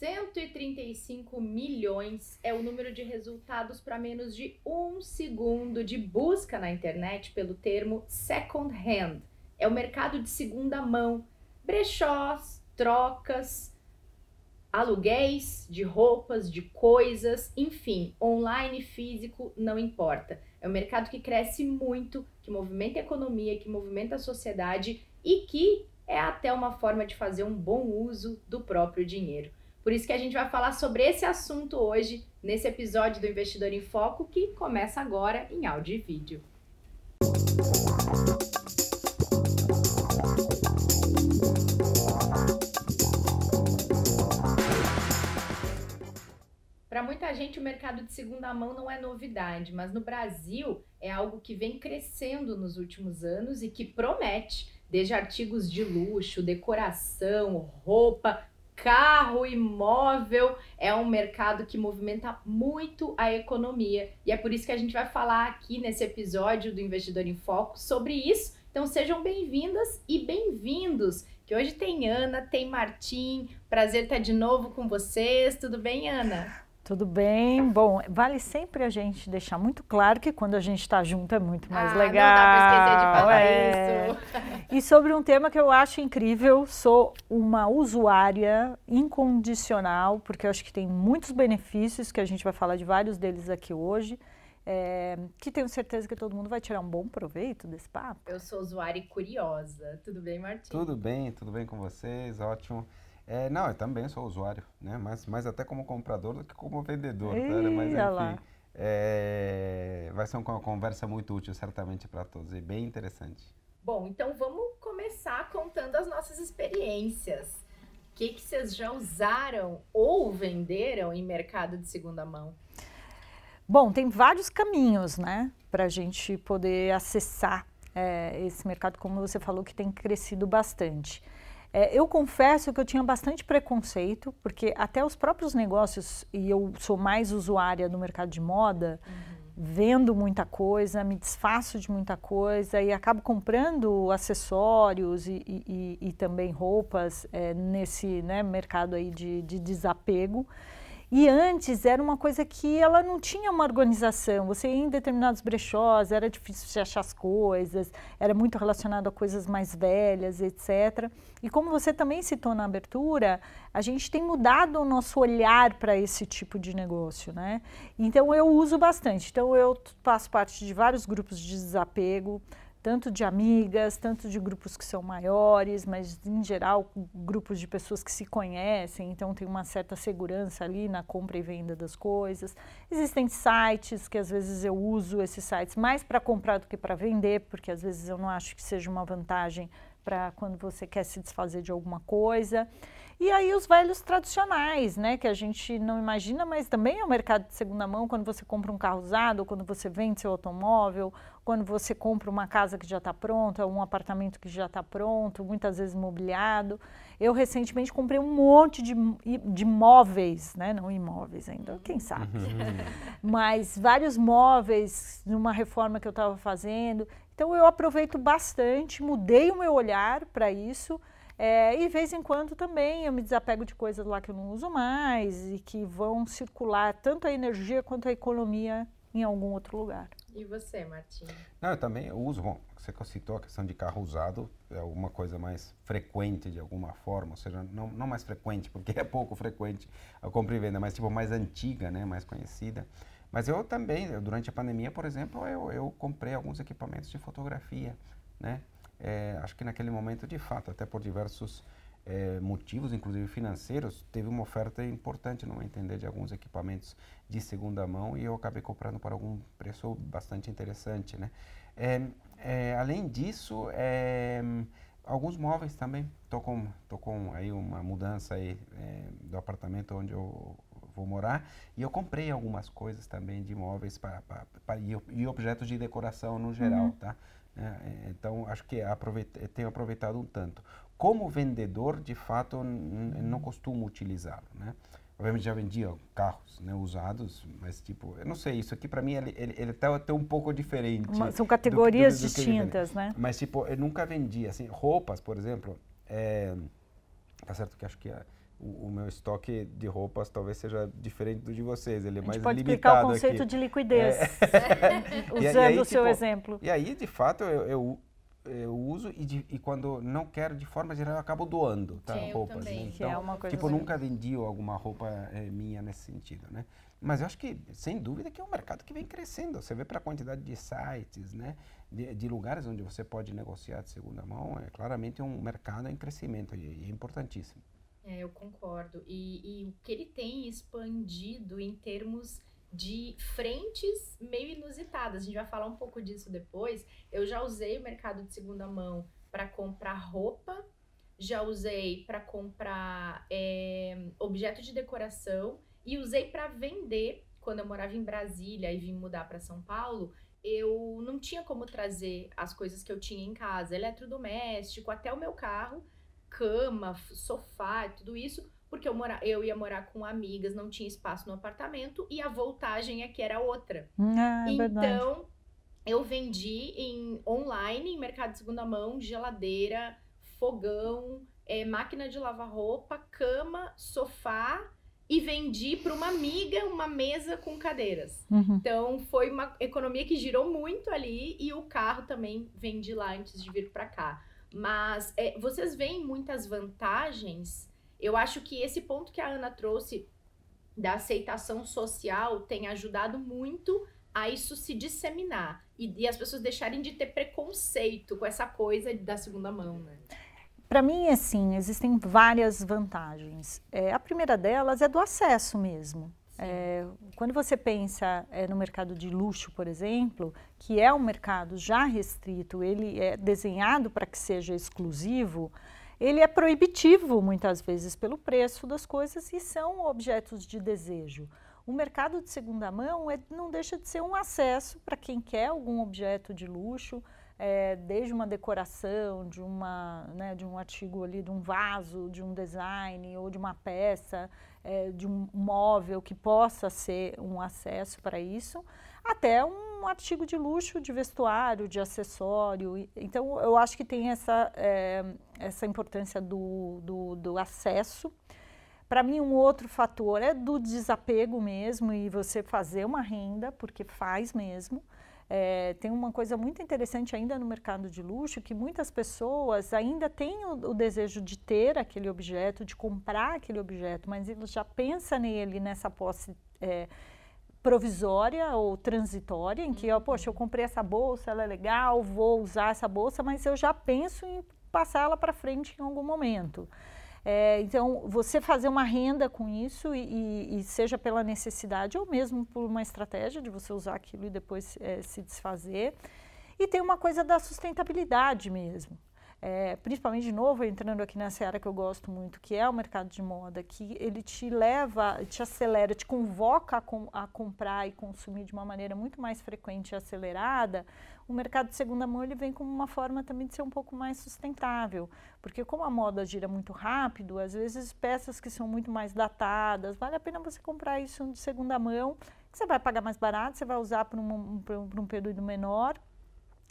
135 milhões é o número de resultados para menos de um segundo de busca na internet pelo termo second hand. É o mercado de segunda mão, brechós, trocas, aluguéis de roupas, de coisas, enfim, online, físico, não importa. É um mercado que cresce muito, que movimenta a economia, que movimenta a sociedade e que é até uma forma de fazer um bom uso do próprio dinheiro. Por isso que a gente vai falar sobre esse assunto hoje, nesse episódio do Investidor em Foco, que começa agora em áudio e vídeo. Para muita gente, o mercado de segunda mão não é novidade, mas no Brasil é algo que vem crescendo nos últimos anos e que promete, desde artigos de luxo, decoração, roupa, carro, imóvel, é um mercado que movimenta muito a economia. E é por isso que a gente vai falar aqui nesse episódio do Investidor em Foco sobre isso. Então sejam bem-vindas e bem-vindos. Que hoje tem Ana, tem Martim. Prazer estar de novo com vocês. Tudo bem, Ana? Tudo bem? Bom, vale sempre a gente deixar muito claro que quando a gente está junto é muito mais ah, legal. Não dá para esquecer de falar é. isso. E sobre um tema que eu acho incrível, sou uma usuária incondicional, porque eu acho que tem muitos benefícios, que a gente vai falar de vários deles aqui hoje. É, que tenho certeza que todo mundo vai tirar um bom proveito desse papo. Eu sou usuária e curiosa. Tudo bem, Martim? Tudo bem, tudo bem com vocês, ótimo. É, não, eu também sou usuário, né? Mas, mas até como comprador do que como vendedor, Ih, tá? Mas enfim, é, vai ser uma conversa muito útil certamente para todos e bem interessante. Bom, então vamos começar contando as nossas experiências. O que, que vocês já usaram ou venderam em mercado de segunda mão? Bom, tem vários caminhos, né, para a gente poder acessar é, esse mercado, como você falou, que tem crescido bastante. É, eu confesso que eu tinha bastante preconceito, porque até os próprios negócios, e eu sou mais usuária do mercado de moda, uhum. vendo muita coisa, me desfaço de muita coisa e acabo comprando acessórios e, e, e também roupas é, nesse né, mercado aí de, de desapego. E antes era uma coisa que ela não tinha uma organização. Você ia em determinados brechós, era difícil de achar as coisas, era muito relacionado a coisas mais velhas, etc. E como você também citou na abertura, a gente tem mudado o nosso olhar para esse tipo de negócio, né? Então eu uso bastante. Então eu faço parte de vários grupos de desapego tanto de amigas, tanto de grupos que são maiores, mas em geral grupos de pessoas que se conhecem, então tem uma certa segurança ali na compra e venda das coisas. Existem sites que às vezes eu uso esses sites mais para comprar do que para vender, porque às vezes eu não acho que seja uma vantagem para quando você quer se desfazer de alguma coisa. E aí os velhos tradicionais, né, que a gente não imagina, mas também é o mercado de segunda mão, quando você compra um carro usado, ou quando você vende seu automóvel, quando você compra uma casa que já está pronta, um apartamento que já está pronto, muitas vezes mobiliado. Eu recentemente comprei um monte de, de móveis, né, não imóveis ainda, quem sabe, mas vários móveis numa reforma que eu estava fazendo. Então eu aproveito bastante, mudei o meu olhar para isso é, e de vez em quando também eu me desapego de coisas lá que eu não uso mais e que vão circular tanto a energia quanto a economia em algum outro lugar. E você, Martim? Não, eu também uso. Bom, você citou a questão de carro usado, é alguma coisa mais frequente de alguma forma, ou seja, não, não mais frequente, porque é pouco frequente a compra e venda, mas tipo mais antiga, né, mais conhecida. Mas eu também, durante a pandemia, por exemplo, eu, eu comprei alguns equipamentos de fotografia, né? é, acho que naquele momento, de fato, até por diversos é, motivos, inclusive financeiros, teve uma oferta importante, não entender, de alguns equipamentos de segunda mão e eu acabei comprando por algum preço bastante interessante, né? É, é além disso, é, alguns móveis também. Tô com, tô com aí uma mudança aí é, do apartamento onde eu vou morar e eu comprei algumas coisas também de móveis para, para, para e, e, objetos de decoração no geral, uhum. tá? É, é, então, acho que aproveita, tenho aproveitado um tanto. Como vendedor, de fato, não costumo utilizá-lo, né? Obviamente já vendia carros né, usados, mas tipo, eu não sei, isso aqui para mim ele, ele, ele tá até um pouco diferente. Uma, são categorias do, do, do distintas, né? Mas tipo, eu nunca vendi, assim, roupas, por exemplo, é, tá certo que acho que a, o, o, meu estoque de roupas talvez seja diferente do de vocês. Ele é mais pode limitado explicar o conceito aqui. de liquidez, é. usando aí, o seu tipo, exemplo. E aí, de fato, eu, eu, eu uso e, de, e, quando não quero, de forma geral, eu acabo doando tá? Sim, roupas. Né? Então, que é uma coisa tipo, assim. nunca vendi alguma roupa é, minha nesse sentido, né? Mas eu acho que, sem dúvida, que é um mercado que vem crescendo. Você vê para a quantidade de sites, né? De, de, lugares onde você pode negociar de segunda mão, é claramente um mercado em crescimento e, e é importantíssimo. É, eu concordo. E, e o que ele tem expandido em termos de frentes meio inusitadas. A gente vai falar um pouco disso depois. Eu já usei o mercado de segunda mão para comprar roupa, já usei para comprar é, objeto de decoração e usei para vender. Quando eu morava em Brasília e vim mudar para São Paulo, eu não tinha como trazer as coisas que eu tinha em casa, eletrodoméstico, até o meu carro cama, sofá, tudo isso, porque eu, mora, eu ia morar com amigas, não tinha espaço no apartamento e a voltagem aqui era outra. Ah, é então, verdade. eu vendi em online, em mercado de segunda mão, geladeira, fogão, é, máquina de lavar roupa, cama, sofá e vendi para uma amiga uma mesa com cadeiras. Uhum. Então foi uma economia que girou muito ali e o carro também vendi lá antes de vir para cá. Mas é, vocês veem muitas vantagens. Eu acho que esse ponto que a Ana trouxe da aceitação social tem ajudado muito a isso se disseminar e, e as pessoas deixarem de ter preconceito com essa coisa da segunda mão, né? Para mim, assim, existem várias vantagens. É, a primeira delas é do acesso mesmo. É, quando você pensa é, no mercado de luxo, por exemplo, que é um mercado já restrito, ele é desenhado para que seja exclusivo, ele é proibitivo muitas vezes pelo preço das coisas e são objetos de desejo. O mercado de segunda mão é, não deixa de ser um acesso para quem quer algum objeto de luxo, é, desde uma decoração, de, uma, né, de um artigo ali, de um vaso, de um design ou de uma peça, é, de um móvel que possa ser um acesso para isso, até um artigo de luxo, de vestuário, de acessório. Então, eu acho que tem essa, é, essa importância do, do, do acesso. Para mim, um outro fator é do desapego mesmo e você fazer uma renda, porque faz mesmo. É, tem uma coisa muito interessante ainda no mercado de luxo, que muitas pessoas ainda têm o, o, desejo de ter aquele objeto, de comprar aquele objeto, mas ele já pensa nele nessa posse é, provisória ou transitória, em que, ó, poxa, eu comprei essa bolsa, ela é legal, vou usar essa bolsa, mas eu já penso em passar ela para frente em algum momento. É, então, você fazer uma renda com isso e, e, seja pela necessidade ou mesmo por uma estratégia de você usar aquilo e depois é, se desfazer. E tem uma coisa da sustentabilidade mesmo. É, principalmente de novo entrando aqui nessa área que eu gosto muito, que é o mercado de moda, que ele te leva, te acelera, te convoca a, com, a comprar e consumir de uma maneira muito mais frequente e acelerada, o mercado de segunda mão ele vem como uma forma também de ser um pouco mais sustentável, porque como a moda gira muito rápido, às vezes peças que são muito mais datadas, vale a pena você comprar isso de segunda mão, que você vai pagar mais barato, você vai usar por um, por um período menor,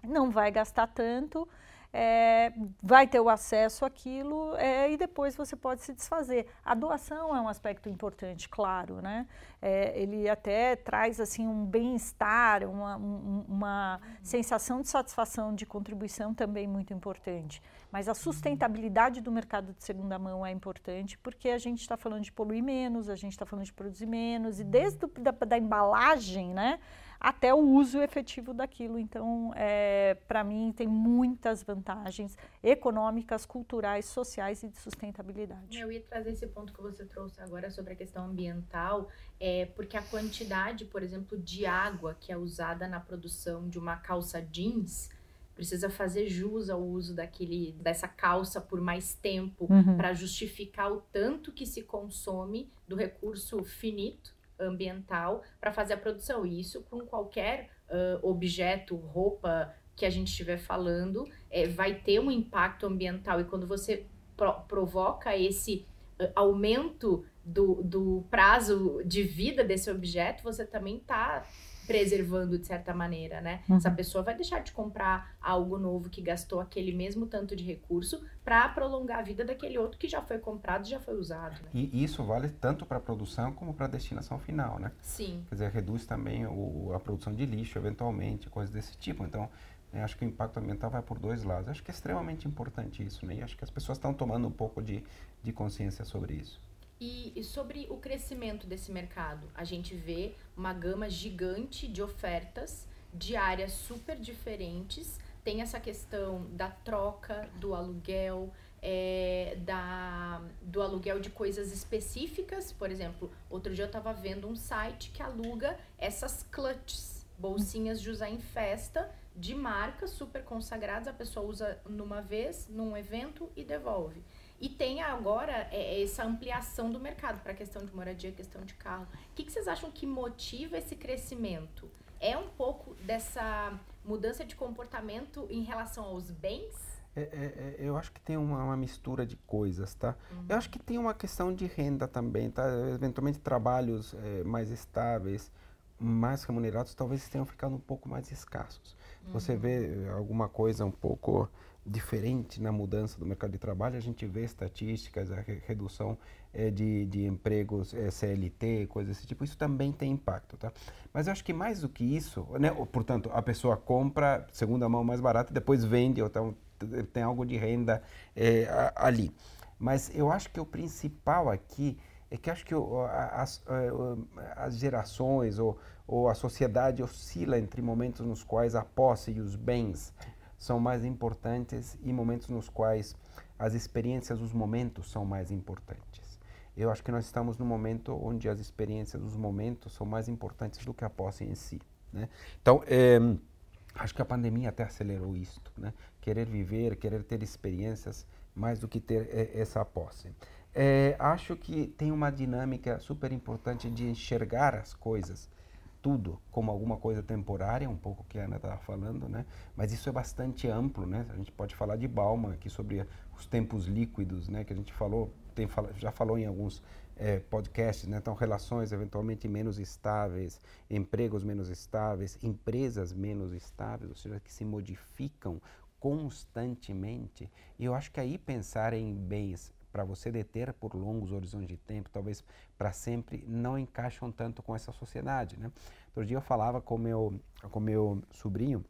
não vai gastar tanto, é, vai ter o acesso àquilo é, e depois você pode se desfazer. A doação é um aspecto importante, claro, né? É, ele até traz assim um bem-estar, uma, um, uma sensação de satisfação de contribuição também muito importante. Mas a sustentabilidade do mercado de segunda mão é importante porque a gente está falando de poluir menos, a gente está falando de produzir menos e desde do, da, da embalagem, né? Até o uso efetivo daquilo. Então, é, para mim, tem muitas vantagens econômicas, culturais, sociais e de sustentabilidade. Eu ia trazer esse ponto que você trouxe agora sobre a questão ambiental, é, porque a quantidade, por exemplo, de água que é usada na produção de uma calça jeans precisa fazer jus ao uso daquele, dessa calça por mais tempo uhum. para justificar o tanto que se consome do recurso finito ambiental para fazer a produção. E isso com qualquer uh, objeto, roupa que a gente estiver falando, é, vai ter um impacto ambiental. E quando você pro provoca esse uh, aumento do, do prazo de vida desse objeto, você também está preservando de certa maneira, né? Uhum. Essa pessoa vai deixar de comprar algo novo que gastou aquele mesmo tanto de recurso para prolongar a vida daquele outro que já foi comprado e já foi usado. Né? E isso vale tanto para a produção como para a destinação final, né? Sim. Quer dizer, reduz também o, a produção de lixo, eventualmente, coisas desse tipo. Então, né, acho que o impacto ambiental vai por dois lados. Acho que é extremamente importante isso, né? E acho que as pessoas estão tomando um pouco de, de consciência sobre isso. E, sobre o crescimento desse mercado, a gente vê uma gama gigante de ofertas de áreas super diferentes. Tem essa questão da troca, do aluguel, é, da, do aluguel de coisas específicas. Por exemplo, outro dia eu estava vendo um site que aluga essas clutches, bolsinhas de usar em festa, de marcas super consagradas. A pessoa usa numa vez, num evento e devolve. E tem agora é, essa ampliação do mercado para a questão de moradia, questão de carro. O que, que vocês acham que motiva esse crescimento? É um pouco dessa mudança de comportamento em relação aos bens? É, é, é eu acho que tem uma, uma mistura de coisas, tá? Uhum. Eu acho que tem uma questão de renda também, tá? Eventualmente trabalhos é, mais estáveis, mais remunerados, talvez tenham ficado um pouco mais escassos. Uhum. Você vê alguma coisa um pouco diferente na mudança do mercado de trabalho, a gente vê estatísticas, a re redução é, de, de empregos é, CLT, coisas desse tipo, isso também tem impacto, tá? Mas eu acho que mais do que isso, né, portanto, a pessoa compra segunda mão mais barata e depois vende, então tem algo de renda é, ali. Mas eu acho que o principal aqui é que acho que as, as gerações ou, ou a sociedade oscila entre momentos nos quais a posse e os bens são mais importantes e momentos nos quais as experiências, os momentos são mais importantes. Eu acho que nós estamos num momento onde as experiências, os momentos são mais importantes do que a posse em si. Né? Então, é, acho que a pandemia até acelerou isto, né? Querer viver, querer ter experiências mais do que ter é, essa posse. É, acho que tem uma dinâmica super importante de enxergar as coisas tudo como alguma coisa temporária, um pouco que a Ana estava falando, né? Mas isso é bastante amplo, né? A gente pode falar de Bauman aqui sobre os tempos líquidos, né? Que a gente falou, tem, já falou em alguns é, podcasts, né? Então, relações eventualmente menos estáveis, empregos menos estáveis, empresas menos estáveis, ou seja, que se modificam constantemente. E eu acho que aí pensar em bens para você deter por longos horizontes de tempo, talvez para sempre, não encaixam tanto com essa sociedade. Né? Outro dia eu falava com meu, com meu sobrinho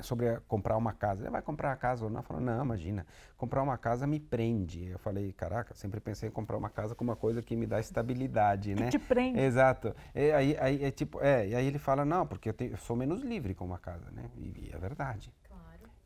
sobre comprar uma casa. Ele vai comprar uma casa ou não? Falou, não, imagina, comprar uma casa me prende. Eu falei, caraca, sempre pensei em comprar uma casa como uma coisa que me dá estabilidade, que né? te prende. Exato. E aí, aí, é tipo, é, e aí ele fala, não, porque eu, tenho, eu sou menos livre com uma casa, né? E, e é verdade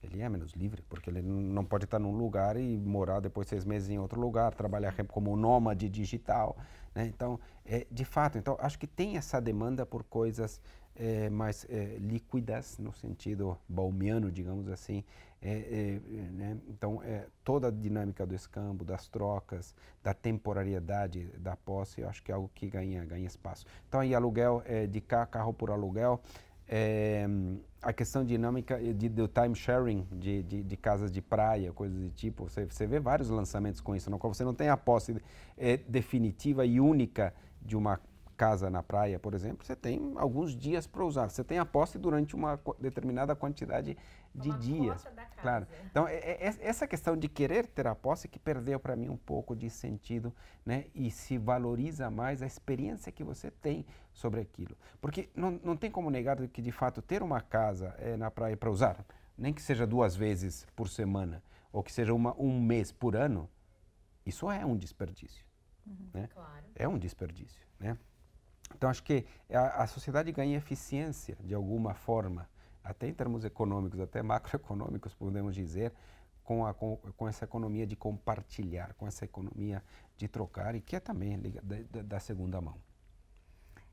ele é menos livre, porque ele não pode estar num lugar e morar depois seis meses em outro lugar, trabalhar como nômade digital. Né? Então, é, de fato, então, acho que tem essa demanda por coisas é, mais é, líquidas, no sentido baumiano, digamos assim. É, é, né? Então, é, toda a dinâmica do escambo, das trocas, da temporariedade da posse, eu acho que é algo que ganha, ganha espaço. Então, aí, aluguel de carro, carro por aluguel, é, a questão dinâmica de, do time sharing de, de, de, casas de praia, coisas do tipo. Você, você vê vários lançamentos com isso, no qual você não tem a posse é, definitiva e única de uma casa na praia, por exemplo, você tem alguns dias para usar. Você tem a posse durante uma determinada quantidade de uma dias. Claro. Então, é, é, essa questão de querer ter a posse que perdeu para mim um pouco de sentido, né? E se valoriza mais a experiência que você tem sobre aquilo. Porque não, não tem como negar que, de fato, ter uma casa é, na praia para usar, nem que seja duas vezes por semana, ou que seja uma, um mês por ano, isso é um desperdício. Uhum, né? claro. É um desperdício, né? Então, acho que a, a sociedade ganha eficiência de alguma forma, até em termos econômicos, até macroeconômicos, podemos dizer, com, a, com, com, essa economia de compartilhar, com essa economia de trocar e que é também da, da, segunda mão.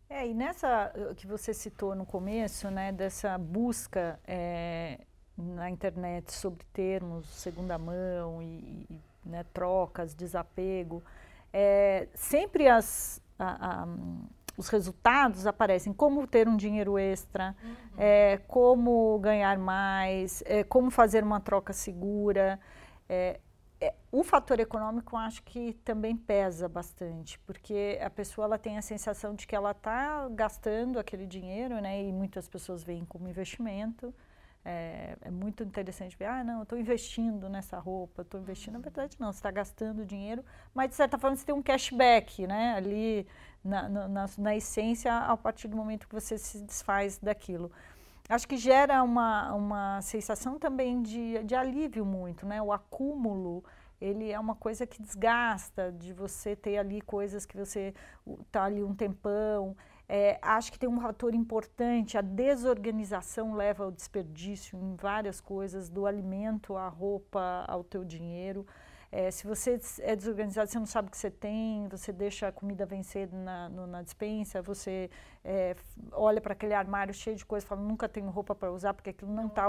É, e nessa eh, que você citou no começo, né, dessa busca é, na internet sobre termos segunda mão e, e né, trocas, desapego, é, sempre as, a, a, os resultados aparecem, como ter um dinheiro extra, uhum. é, como ganhar mais, é, como fazer uma troca segura. É, é, o fator econômico acho que também pesa bastante, porque a pessoa ela tem a sensação de que ela está gastando aquele dinheiro, né? E muitas pessoas veem como investimento. É, é muito interessante ver, ah, não, eu estou investindo nessa roupa, estou investindo. Na verdade, não, você está gastando dinheiro, mas de certa forma você tem um cashback, né? Ali na, na, na essência, a partir do momento que você se desfaz daquilo acho que gera uma, uma sensação também de, de alívio muito, né? O acúmulo, ele é uma coisa que desgasta, de você ter ali coisas que você está ali um tempão. É, acho que tem um fator importante, a desorganização leva ao desperdício em várias coisas, do alimento à roupa, ao teu dinheiro. É, se você é desorganizado, você não sabe o que você tem, você deixa a comida vencer na, no, na dispensa, você é, olha para aquele armário cheio de coisas e fala, nunca tenho roupa para usar, porque aquilo não está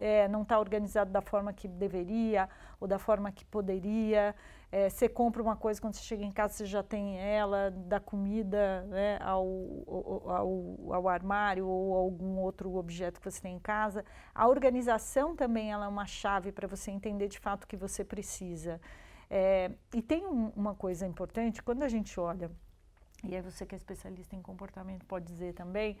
é, é, não tá organizado da forma que deveria ou da forma que poderia. É, você compra uma coisa, quando você chega em casa, você já tem ela, da comida né, ao, ao, ao, armário ou algum outro objeto que você tem em casa. A organização também ela é uma chave para você entender de fato o que você precisa. É, e tem um, uma coisa importante, quando a gente olha, e aí você que é especialista em comportamento pode dizer também,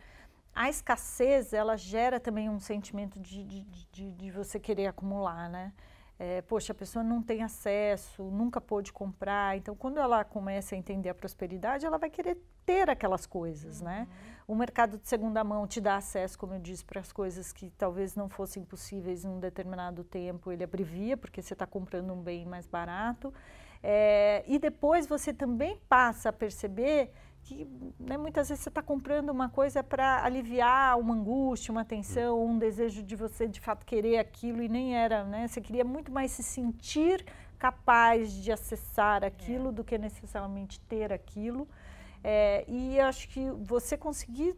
a escassez ela gera também um sentimento de, de, de, de você querer acumular, né? É, poxa, a pessoa não tem acesso, nunca pôde comprar. Então, quando ela começa a entender a prosperidade, ela vai querer ter aquelas coisas, né? uhum. né? O mercado de segunda mão te dá acesso, como eu disse, para as coisas que talvez não fossem possíveis em um determinado tempo. Ele abrevia, porque você está comprando um bem mais barato. É, e depois você também passa a perceber que né, muitas vezes você está comprando uma coisa para aliviar uma angústia, uma tensão, um desejo de você de fato querer aquilo e nem era, né? Você queria muito mais se sentir capaz de acessar aquilo é. do que necessariamente ter aquilo. É, e acho que você conseguir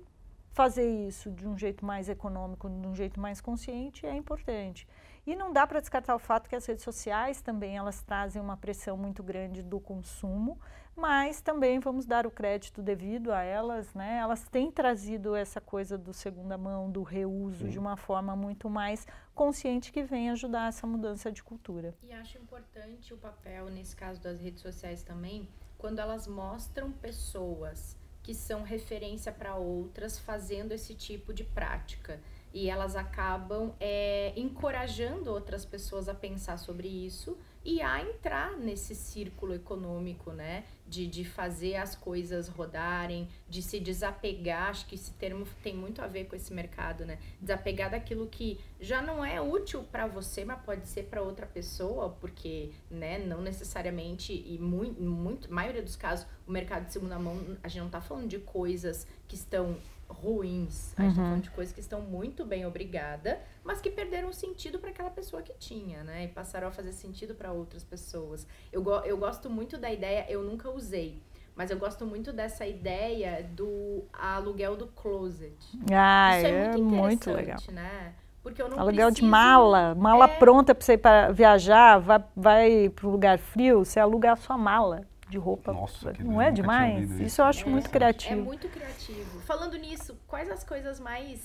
fazer isso de um jeito mais econômico, de um jeito mais consciente é importante. E não dá para descartar o fato que as redes sociais também elas trazem uma pressão muito grande do consumo mas também vamos dar o crédito devido a elas, né? Elas têm trazido essa coisa do segunda mão, do reuso, Sim. de uma forma muito mais consciente que vem ajudar essa mudança de cultura. E acho importante o papel, nesse caso das redes sociais também, quando elas mostram pessoas que são referência para outras fazendo esse tipo de prática. E elas acabam é, encorajando outras pessoas a pensar sobre isso e a entrar nesse círculo econômico, né? De, de fazer as coisas rodarem, de se desapegar. Acho que esse termo tem muito a ver com esse mercado, né? Desapegar daquilo que já não é útil para você, mas pode ser para outra pessoa, porque, né? Não necessariamente, e muito, muito, maioria dos casos, o mercado de segunda mão, a gente não tá falando de coisas que estão ruins. A gente tá uhum. falando de coisas que estão muito bem obrigada, mas que perderam sentido para aquela pessoa que tinha, né? E passaram a fazer sentido para outras pessoas. Eu, go eu gosto muito da ideia, eu nunca usei, mas eu gosto muito dessa ideia do aluguel do closet. Ah, Isso é, é muito, muito legal. né? Porque eu não Aluguel preciso... de mala, mala é... pronta para você ir para viajar, vai, vai para um lugar frio, você aluga a sua mala de roupa. Nossa, não é demais? Isso. isso. eu acho é, muito criativo. É muito criativo. Falando nisso, quais as coisas mais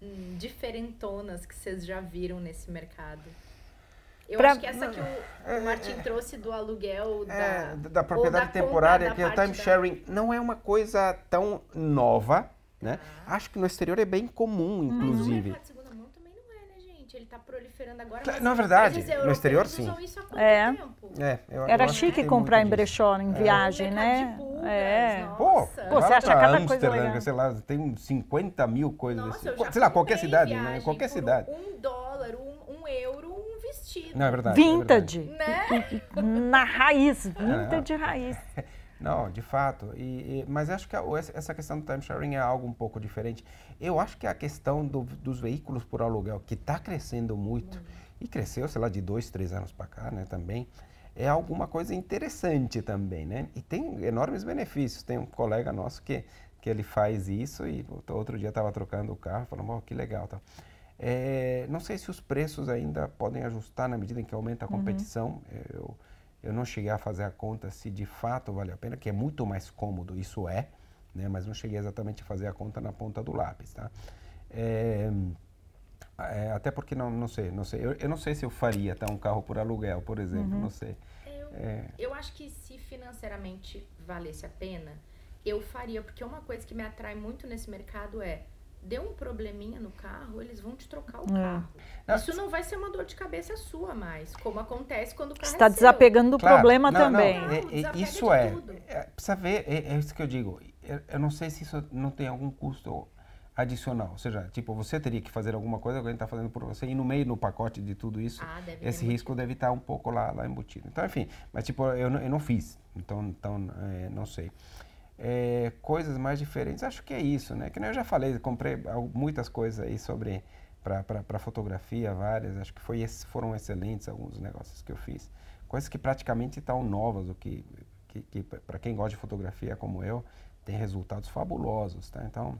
hum, diferentonas que vocês já viram nesse mercado? Eu pra, acho que essa que o, é, o Martin é, trouxe do aluguel da, é, da propriedade da temporária, que é o time sharing, da... não é uma coisa tão nova, né? Ah. Acho que no exterior é bem comum, inclusive. Mas ele está proliferando agora. Mas Na verdade, no exterior sim. é. é eu, Era eu chique comprar em brechó, em é. viagem, né? Pulgas, é. Pô, Pô você acha cada coisa legal. sei lá, tem 50 mil coisas. Nossa, assim. Sei lá, qualquer cidade, né? Qualquer cidade. Um dólar, um, um euro, um vestido. Não, é verdade. Vintage. É verdade. Né? Na raiz, vintage é. raiz. Não, de fato. E, e, mas acho que a, essa questão do time sharing é algo um pouco diferente. Eu acho que a questão do, dos veículos por aluguel, que está crescendo muito, e cresceu, sei lá, de dois, três anos para cá, né, também, é alguma coisa interessante também, né? E tem enormes benefícios. Tem um colega nosso que, que ele faz isso e outro dia estava trocando o carro, falando, oh, que legal, tá. É, não sei se os preços ainda podem ajustar na medida em que aumenta a uhum. competição. Uhum. Eu, eu não cheguei a fazer a conta se de fato vale a pena, que é muito mais cômodo, isso é, né? mas não cheguei exatamente a fazer a conta na ponta do lápis. Tá? É, É, até porque não, não sei, não sei. Eu, eu, não sei se eu faria tá, um carro por aluguel, por exemplo, uhum. não sei. Eu, é. eu acho que se financeiramente valesse a pena, eu faria, porque uma coisa que me atrai muito nesse mercado é deu um probleminha no carro, eles vão te trocar o é. carro. Isso não vai ser uma dor de cabeça sua mais, como acontece quando o carro Está é desapegando do claro, problema não, também. Não, é, é, isso é, é, precisa ver, é, é, isso que eu digo. Eu, eu, não sei se isso não tem algum custo adicional, ou seja, tipo, você teria que fazer alguma coisa que alguém está fazendo por você e no meio, no pacote de tudo isso, ah, esse risco deve estar um pouco lá, lá embutido. Então, enfim, mas tipo, eu, eu não fiz, então, então não sei é, coisas mais diferentes. Acho que é isso, né? Que nem eu já falei, comprei muitas coisas aí sobre para fotografia, várias. Acho que foi, foram excelentes alguns negócios que eu fiz. Coisas que praticamente estão novas, o que, que, que para quem gosta de fotografia como eu, tem resultados fabulosos, tá? Então,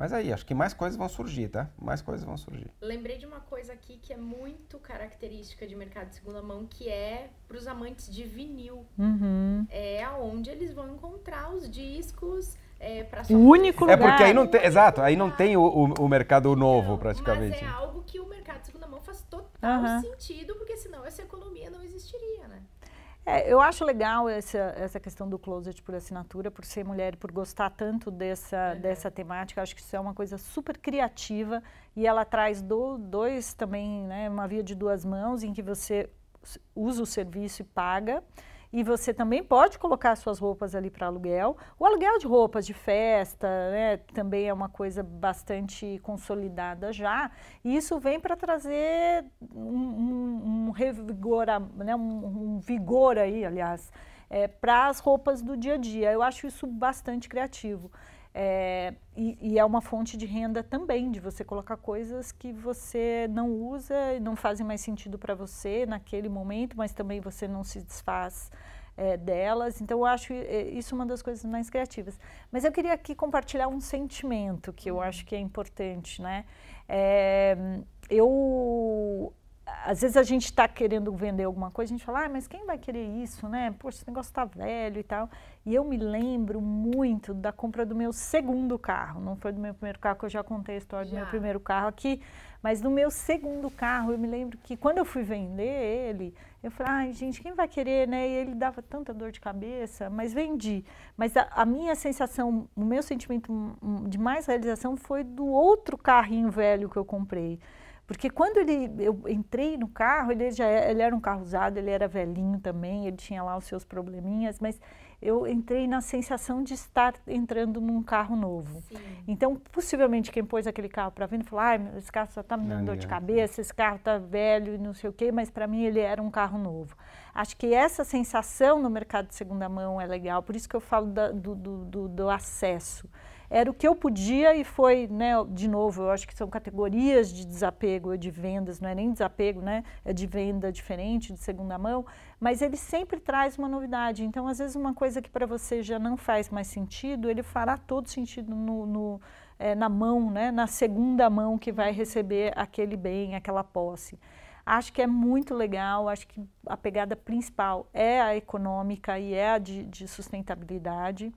mas aí, acho que mais coisas vão surgir, tá? Mais coisas vão surgir. Lembrei de uma coisa aqui que é muito característica de mercado de segunda mão, que é para os amantes de vinil. Uhum. É aonde eles vão encontrar os discos. É, para o único lugar. É porque aí não tem, exato, aí não tem o, o, o mercado novo praticamente. Mas é algo que o mercado de segunda mão faz total uhum. sentido, porque senão essa economia não existiria, né? É, eu acho legal essa, essa questão do closet por assinatura, por ser mulher, por gostar tanto dessa, uhum. dessa temática. Acho que isso é uma coisa super criativa e ela traz do, dois também, né, uma via de duas mãos em que você usa o serviço e paga. E você também pode colocar suas roupas ali para aluguel. O aluguel de roupas de festa né, também é uma coisa bastante consolidada já. E isso vem para trazer um, um, um, revigora, né, um, um vigor aí, aliás, é, para as roupas do dia a dia. Eu acho isso bastante criativo. É, e, e, é uma fonte de renda também, de você colocar coisas que você não usa e não fazem mais sentido para você naquele momento, mas também você não se desfaz é, delas. Então, eu acho é, isso uma das coisas mais criativas. Mas eu queria aqui compartilhar um sentimento que eu acho que é importante, né? É, eu às vezes a gente está querendo vender alguma coisa, a gente fala, ah, mas quem vai querer isso, né? Poxa, esse negócio está velho e tal. E eu me lembro muito da compra do meu segundo carro. Não foi do meu primeiro carro, que eu já contei a história já. do meu primeiro carro aqui, mas do meu segundo carro, eu me lembro que quando eu fui vender ele, eu falei, ai, gente, quem vai querer, né? E ele dava tanta dor de cabeça, mas vendi. Mas a, a minha sensação, o meu sentimento de mais realização foi do outro carrinho velho que eu comprei porque quando ele, eu entrei no carro, ele já é, ele era um carro usado, ele era velhinho também, ele tinha lá os seus probleminhas, mas eu entrei na sensação de estar entrando num carro novo. Sim. Então, possivelmente, quem pôs aquele carro para vender falou: ah, esse carro só está me dando dor de cabeça, esse carro está velho e não sei o quê, mas para mim ele era um carro novo. Acho que essa sensação no mercado de segunda mão é legal, por isso que eu falo da, do, do, do, do acesso era o que eu podia e foi, né, de novo, eu acho que são categorias de desapego, de vendas, não é nem desapego, né, é de venda diferente, de segunda mão, mas ele sempre traz uma novidade. Então, às vezes, uma coisa que para você já não faz mais sentido, ele fará todo sentido no, no é, na mão, né, na segunda mão que vai receber aquele bem, aquela posse. Acho que é muito legal, acho que a pegada principal é a econômica e é a de, de sustentabilidade.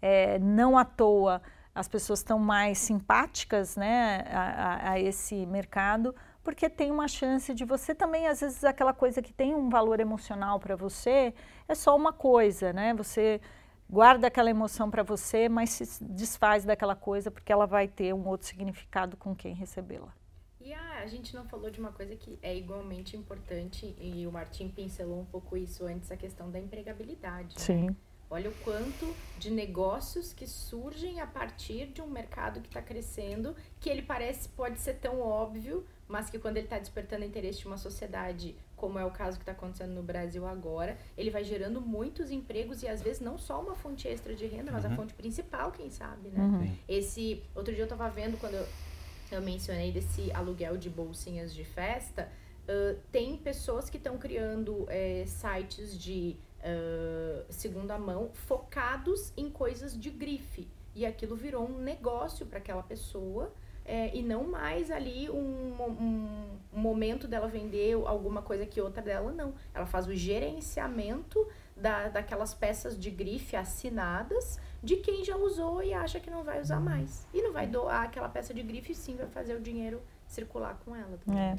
É, não à toa as pessoas estão mais simpáticas né, a, a, a, esse mercado, porque tem uma chance de você também, às vezes, aquela coisa que tem um valor emocional para você, é só uma coisa, né? Você guarda aquela emoção para você, mas se desfaz daquela coisa porque ela vai ter um outro significado com quem recebê-la. E ah, a gente não falou de uma coisa que é igualmente importante, e o Martim pincelou um pouco isso antes, a questão da empregabilidade. Né? Sim. Né? Olha o quanto de negócios que surgem a partir de um mercado que está crescendo, que ele parece pode ser tão óbvio, mas que quando ele está despertando interesse de uma sociedade, como é o caso que está acontecendo no Brasil agora, ele vai gerando muitos empregos e às vezes não só uma fonte extra de renda, mas uhum. a fonte principal, quem sabe, né? Uhum. Esse outro dia eu estava vendo quando eu, eu mencionei desse aluguel de bolsinhas de festa, tem pessoas que estão criando é, sites de uh, segunda mão focados em coisas de grife. E aquilo virou um negócio para aquela pessoa é, e não mais ali um, um, um, momento dela vender alguma coisa que outra dela, não. Ela faz o gerenciamento da, daquelas peças de grife assinadas de quem já usou e acha que não vai usar mais. E não vai doar aquela peça de grife, sim, vai fazer o dinheiro circular com ela. Também. É.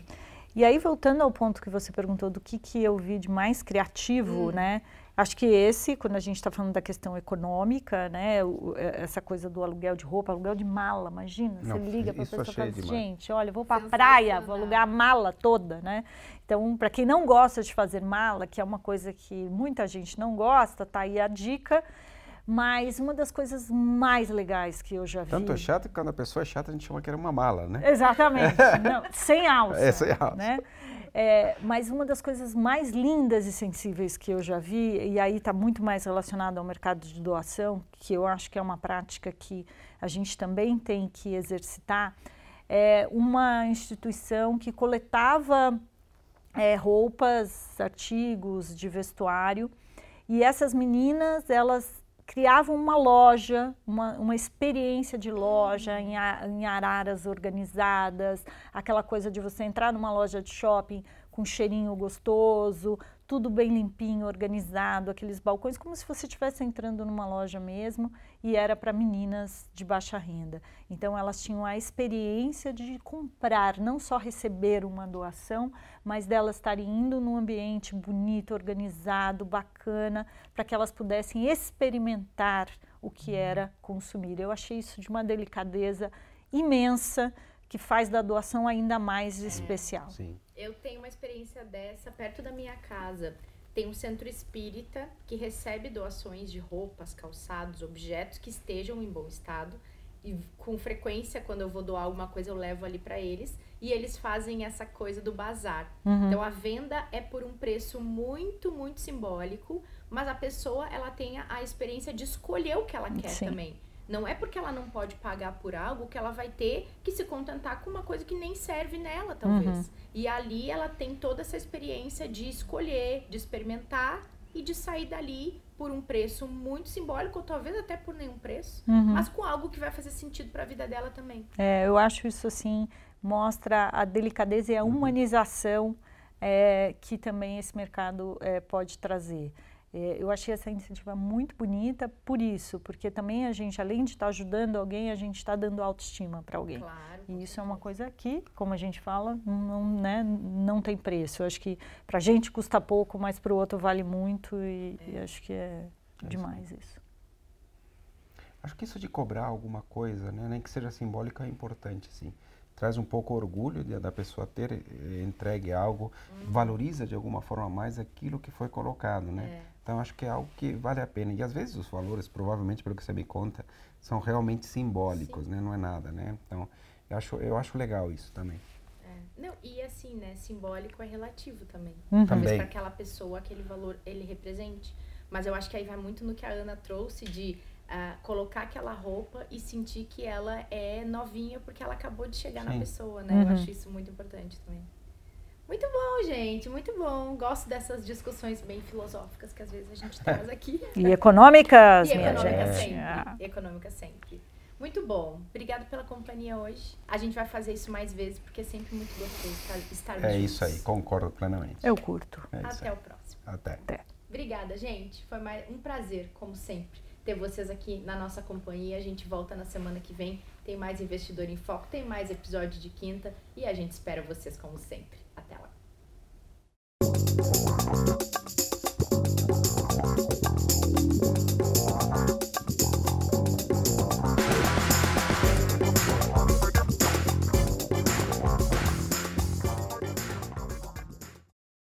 E aí, voltando ao ponto que você perguntou do que, que eu vi de mais criativo, hum. né? Acho que esse, quando a gente está falando da questão econômica, né, o, é, essa coisa do aluguel de roupa, aluguel de mala, imagina, você liga para a pessoa e fala assim, gente, olha, vou para a praia, vou alugar a mala toda, né? Então, para quem não gosta de fazer mala, que é uma coisa que muita gente não gosta, tá aí a dica. Mas uma das coisas mais legais que eu já vi. Tanto é chato que quando a pessoa é chata, a gente chama que era uma mala, né? Exatamente. não, sem alça. É, sem alça. Né? É, mas uma das coisas mais lindas e sensíveis que eu já vi, e aí está muito mais relacionado ao mercado de doação, que eu acho que é uma prática que a gente também tem que exercitar, é uma instituição que coletava é, roupas, artigos de vestuário, e essas meninas, elas criavam uma loja, uma, uma experiência de loja em, em araras organizadas, aquela coisa de você entrar numa loja de shopping com cheirinho gostoso, tudo bem limpinho, organizado, aqueles balcões, como se você estivesse entrando numa loja mesmo, e era para meninas de baixa renda. Então elas tinham a experiência de comprar, não só receber uma doação, mas delas estarem indo num ambiente bonito, organizado, bacana, para que elas pudessem experimentar o que era consumir. Eu achei isso de uma delicadeza imensa que faz da doação ainda mais especial. Sim. Eu tenho uma experiência dessa perto da minha casa. Tem um centro espírita que recebe doações de roupas, calçados, objetos que estejam em bom estado. E com frequência, quando eu vou doar alguma coisa, eu levo ali para eles. E eles fazem essa coisa do bazar. Uhum. Então a venda é por um preço muito, muito simbólico, mas a pessoa ela tem a experiência de escolher o que ela quer Sim. também. Não é porque ela não pode pagar por algo que ela vai ter que se contentar com uma coisa que nem serve nela, talvez. Uhum. E ali ela tem toda essa experiência de escolher, de experimentar e de sair dali por um preço muito simbólico, ou talvez até por nenhum preço, uhum. mas com algo que vai fazer sentido para a vida dela também. É, eu acho isso assim mostra a delicadeza e a uhum. humanização é, que também esse mercado é, pode trazer. É, eu achei essa iniciativa muito bonita por isso, porque também a gente, além de estar ajudando alguém, a gente está dando autoestima para alguém. Claro, e isso é uma coisa que, como a gente fala, não, né, não tem preço. Eu acho que para a gente custa pouco, mas para o outro vale muito e, é. e acho que é, é demais isso. Acho que isso de cobrar alguma coisa, né, nem que seja simbólica, é importante, sim traz um pouco orgulho de, da pessoa ter eh, entregue algo, uhum. valoriza de alguma forma mais aquilo que foi colocado, né? É. Então acho que é algo que vale a pena. E às vezes os valores, provavelmente pelo que você me conta, são realmente simbólicos, Sim. né? Não é nada, né? Então eu acho, eu acho legal isso também. É. Não, e assim, né? Simbólico é relativo também. Uhum. Talvez para aquela pessoa aquele valor ele represente. Mas eu acho que aí vai muito no que a Ana trouxe de uh, colocar aquela roupa e sentir que ela é novinha porque ela acabou de chegar Sim. na pessoa, né? Uhum. Eu acho isso muito importante também. Muito bom, gente, muito bom. Gosto dessas discussões bem filosóficas que às vezes a gente traz aqui. E econômicas, e minha econômicas gente. sempre. É. Econômicas sempre. Muito bom. Obrigada pela companhia hoje. A gente vai fazer isso mais vezes porque é sempre muito gostoso estar, É juntos. isso aí, concordo plenamente. Eu curto. É Até o próximo. Até. Até. Obrigada, gente. Foi mais um prazer, como sempre ter vocês aqui na nossa companhia. A gente volta na semana que vem. Tem mais Investidor em Foco, tem mais episódio de quinta e a gente espera vocês como sempre. Até lá.